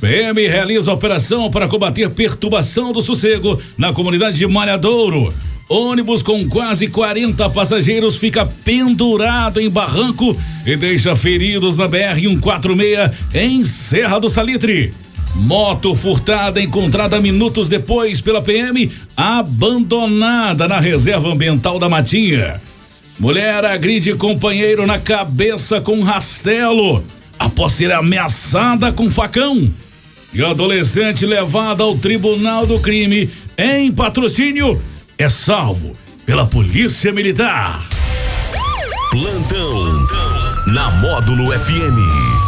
PM realiza operação para combater perturbação do sossego na comunidade de Malhadouro. Ônibus com quase 40 passageiros fica pendurado em barranco e deixa feridos na BR 146 em Serra do Salitre. Moto furtada encontrada minutos depois pela PM, abandonada na reserva ambiental da Matinha. Mulher agride companheiro na cabeça com rastelo após ser ameaçada com facão e adolescente levado ao tribunal do crime em patrocínio é salvo pela Polícia Militar. Plantão na Módulo FM.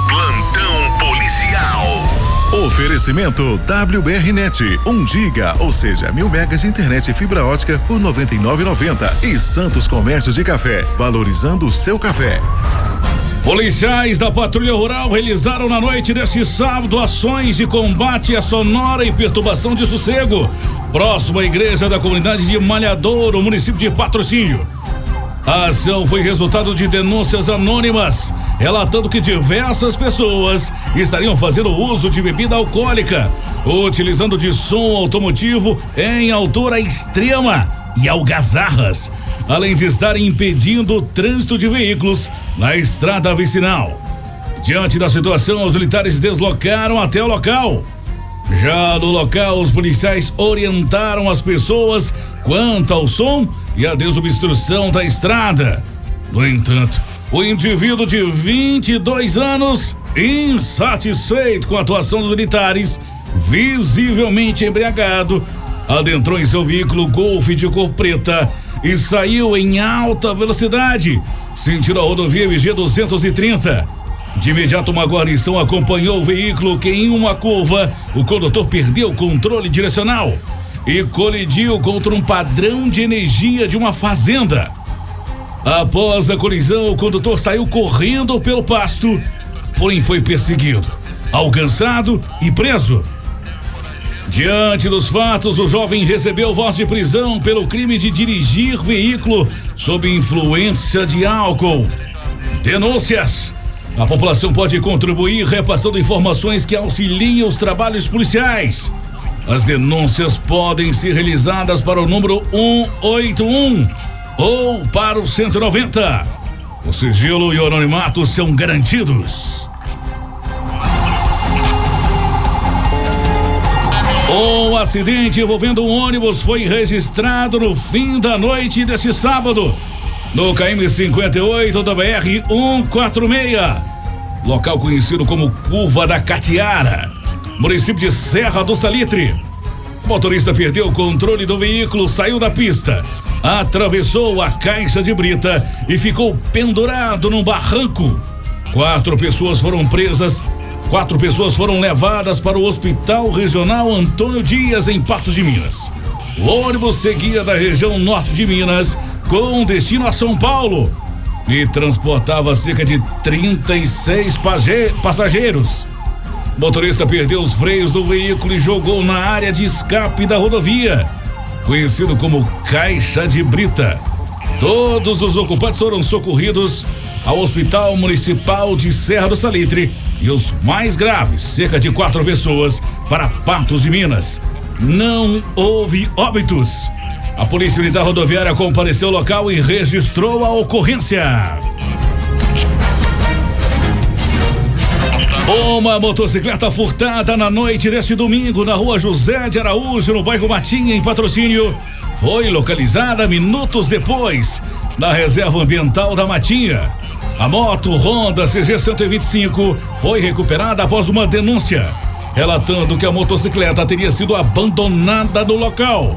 Plantão policial. Oferecimento WBRnet, 1 um giga, ou seja, mil megas de internet e fibra ótica por 99,90 e Santos Comércio de Café, valorizando o seu café. Policiais da Patrulha Rural realizaram na noite deste sábado ações de combate à sonora e perturbação de sossego, próximo à igreja da comunidade de Malhadouro, município de Patrocínio. A ação foi resultado de denúncias anônimas, relatando que diversas pessoas estariam fazendo uso de bebida alcoólica, utilizando de som automotivo em altura extrema e algazarras além de estarem impedindo o trânsito de veículos na estrada vicinal. Diante da situação, os militares deslocaram até o local. Já no local, os policiais orientaram as pessoas quanto ao som e à desobstrução da estrada. No entanto, o indivíduo de 22 anos, insatisfeito com a atuação dos militares, visivelmente embriagado, adentrou em seu veículo Golf de cor preta e saiu em alta velocidade, sentindo a rodovia MG 230. De imediato, uma guarnição acompanhou o veículo que, em uma curva, o condutor perdeu o controle direcional e colidiu contra um padrão de energia de uma fazenda. Após a colisão, o condutor saiu correndo pelo pasto, porém foi perseguido, alcançado e preso. Diante dos fatos, o jovem recebeu voz de prisão pelo crime de dirigir veículo sob influência de álcool. Denúncias. A população pode contribuir repassando informações que auxiliem os trabalhos policiais. As denúncias podem ser realizadas para o número 181 ou para o 190. O sigilo e o anonimato são garantidos. Um acidente envolvendo um ônibus foi registrado no fim da noite deste sábado, no KM 58 da BR 146, local conhecido como Curva da Catiara, município de Serra do Salitre. O motorista perdeu o controle do veículo, saiu da pista, atravessou a caixa de brita e ficou pendurado num barranco. Quatro pessoas foram presas Quatro pessoas foram levadas para o Hospital Regional Antônio Dias, em Patos de Minas. O ônibus seguia da região norte de Minas com destino a São Paulo e transportava cerca de 36 passageiros. O motorista perdeu os freios do veículo e jogou na área de escape da rodovia, conhecido como Caixa de Brita. Todos os ocupantes foram socorridos ao Hospital Municipal de Serra do Salitre e os mais graves, cerca de quatro pessoas, para Patos de Minas. Não houve óbitos. A Polícia Militar Rodoviária compareceu ao local e registrou a ocorrência. Uma motocicleta furtada na noite deste domingo na rua José de Araújo, no bairro Matinha, em patrocínio, foi localizada minutos depois na reserva ambiental da Matinha. A moto Honda CG 125 foi recuperada após uma denúncia, relatando que a motocicleta teria sido abandonada no local.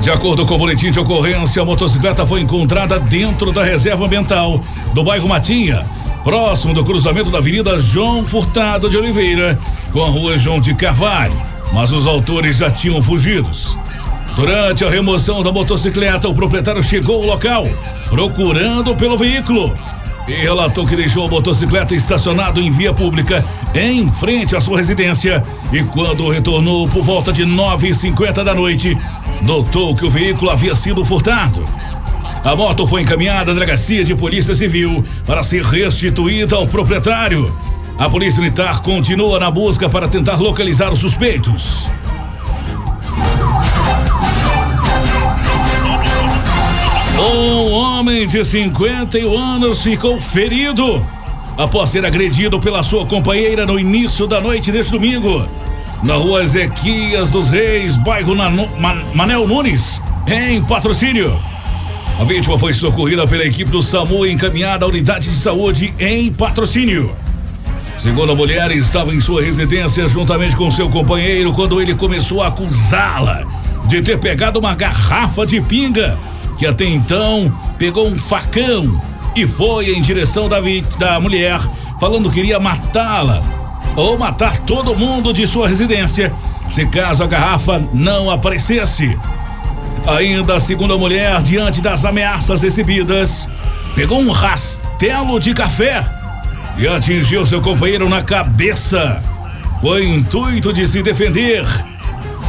De acordo com o boletim de ocorrência, a motocicleta foi encontrada dentro da reserva ambiental do bairro Matinha, próximo do cruzamento da Avenida João Furtado de Oliveira com a Rua João de Carvalho, mas os autores já tinham fugidos. Durante a remoção da motocicleta, o proprietário chegou ao local, procurando pelo veículo. E relatou que deixou a motocicleta estacionado em via pública, em frente à sua residência. E quando retornou por volta de 9h50 da noite, notou que o veículo havia sido furtado. A moto foi encaminhada à delegacia de polícia civil para ser restituída ao proprietário. A polícia militar continua na busca para tentar localizar os suspeitos. Um homem de 51 anos ficou ferido após ser agredido pela sua companheira no início da noite deste domingo, na rua Ezequias dos Reis, bairro Nanu, Man, Manel Nunes, em patrocínio. A vítima foi socorrida pela equipe do SAMU e encaminhada à unidade de saúde em patrocínio. Segundo a mulher, estava em sua residência juntamente com seu companheiro quando ele começou a acusá-la de ter pegado uma garrafa de pinga que até então pegou um facão e foi em direção da, da mulher, falando que iria matá-la ou matar todo mundo de sua residência, se caso a garrafa não aparecesse. Ainda segundo a mulher, diante das ameaças recebidas, pegou um rastelo de café e atingiu seu companheiro na cabeça, com o intuito de se defender,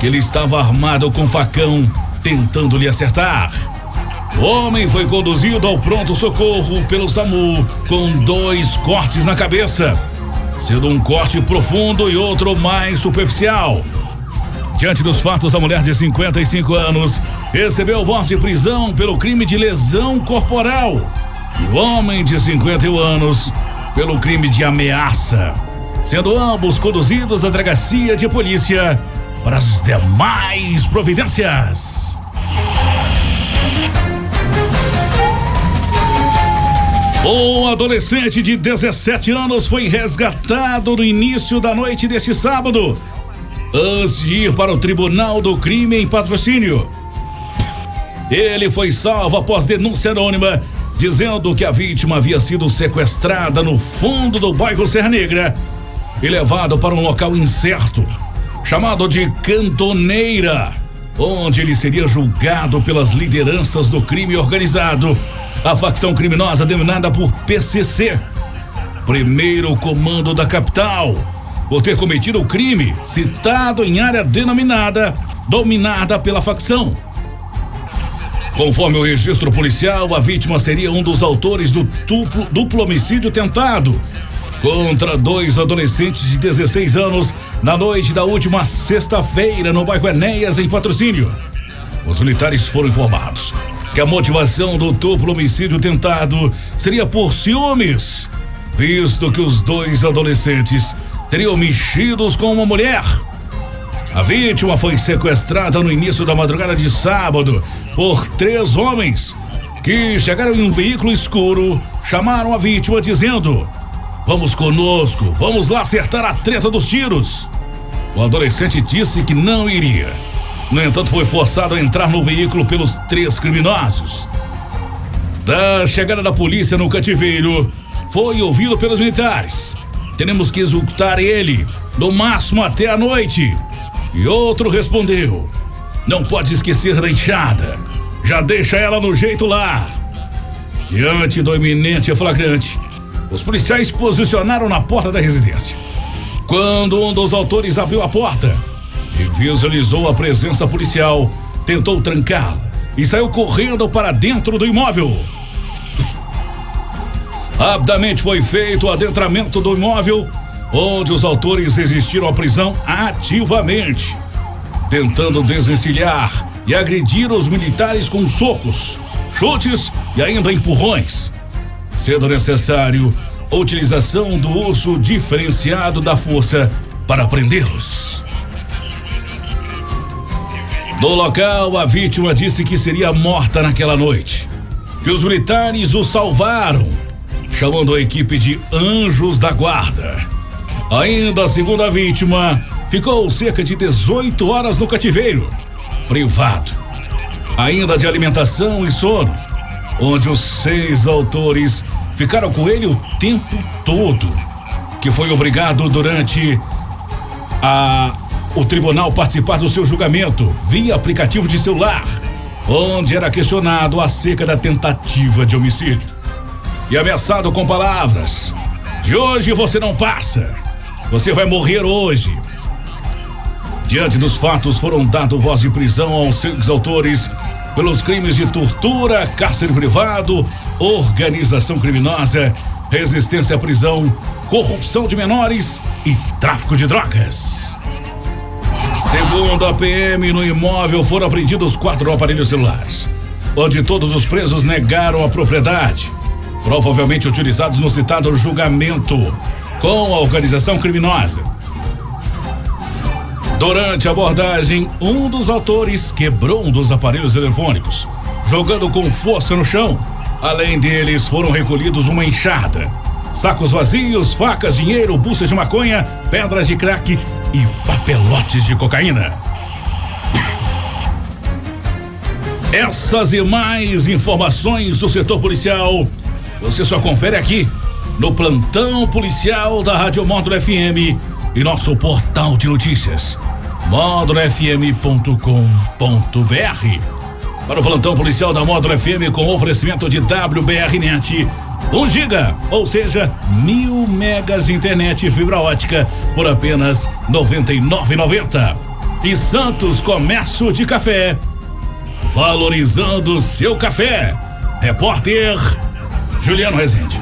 ele estava armado com facão, tentando lhe acertar. O homem foi conduzido ao pronto-socorro pelo SAMU com dois cortes na cabeça, sendo um corte profundo e outro mais superficial. Diante dos fatos, a mulher de 55 anos recebeu voz de prisão pelo crime de lesão corporal. E o homem de 51 anos pelo crime de ameaça, sendo ambos conduzidos à delegacia de polícia para as demais providências. Um adolescente de 17 anos foi resgatado no início da noite deste sábado, antes de ir para o Tribunal do Crime em patrocínio. Ele foi salvo após denúncia anônima dizendo que a vítima havia sido sequestrada no fundo do bairro Serra Negra e levado para um local incerto, chamado de Cantoneira, onde ele seria julgado pelas lideranças do crime organizado a facção criminosa denominada por PCC, primeiro comando da capital, por ter cometido o crime citado em área denominada dominada pela facção. Conforme o registro policial, a vítima seria um dos autores do duplo, duplo homicídio tentado contra dois adolescentes de 16 anos na noite da última sexta-feira no bairro Enéas, em patrocínio. Os militares foram informados que a motivação do duplo homicídio tentado seria por ciúmes, visto que os dois adolescentes teriam mexidos com uma mulher. A vítima foi sequestrada no início da madrugada de sábado por três homens que chegaram em um veículo escuro, chamaram a vítima dizendo: Vamos conosco, vamos lá acertar a treta dos tiros. O adolescente disse que não iria no entanto, foi forçado a entrar no veículo pelos três criminosos. Da chegada da polícia no cativeiro, foi ouvido pelos militares. Teremos que executar ele, no máximo até a noite. E outro respondeu: Não pode esquecer da enxada. Já deixa ela no jeito lá. Diante do iminente flagrante, os policiais posicionaram na porta da residência. Quando um dos autores abriu a porta, e visualizou a presença policial, tentou trancá-la e saiu correndo para dentro do imóvel. Rapidamente foi feito o adentramento do imóvel, onde os autores resistiram à prisão ativamente, tentando desencilhar e agredir os militares com socos, chutes e ainda empurrões, sendo necessário utilização do uso diferenciado da força para prendê-los. No local, a vítima disse que seria morta naquela noite. Que os militares o salvaram, chamando a equipe de Anjos da Guarda. Ainda segundo a vítima, ficou cerca de 18 horas no cativeiro, privado. Ainda de alimentação e sono, onde os seis autores ficaram com ele o tempo todo, que foi obrigado durante a o tribunal participar do seu julgamento via aplicativo de celular, onde era questionado acerca da tentativa de homicídio. E ameaçado com palavras: De hoje você não passa. Você vai morrer hoje. Diante dos fatos, foram dados voz de prisão aos seus autores pelos crimes de tortura, cárcere privado, organização criminosa, resistência à prisão, corrupção de menores e tráfico de drogas. Segundo a PM, no imóvel foram apreendidos quatro aparelhos celulares, onde todos os presos negaram a propriedade, provavelmente utilizados no citado julgamento com a organização criminosa. Durante a abordagem, um dos autores quebrou um dos aparelhos eletrônicos, jogando com força no chão. Além deles, foram recolhidos uma enxada, sacos vazios, facas, dinheiro, buças de maconha, pedras de crack e papelotes de cocaína. Essas e mais informações do setor policial você só confere aqui no plantão policial da Rádio Módulo FM e nosso portal de notícias módulofm.com.br. Para o plantão policial da Módulo FM com oferecimento de WBRnet. 1 giga, ou seja, mil megas internet e fibra ótica por apenas R$ 99,90. E Santos Comércio de Café, valorizando seu café. Repórter Juliano Rezende.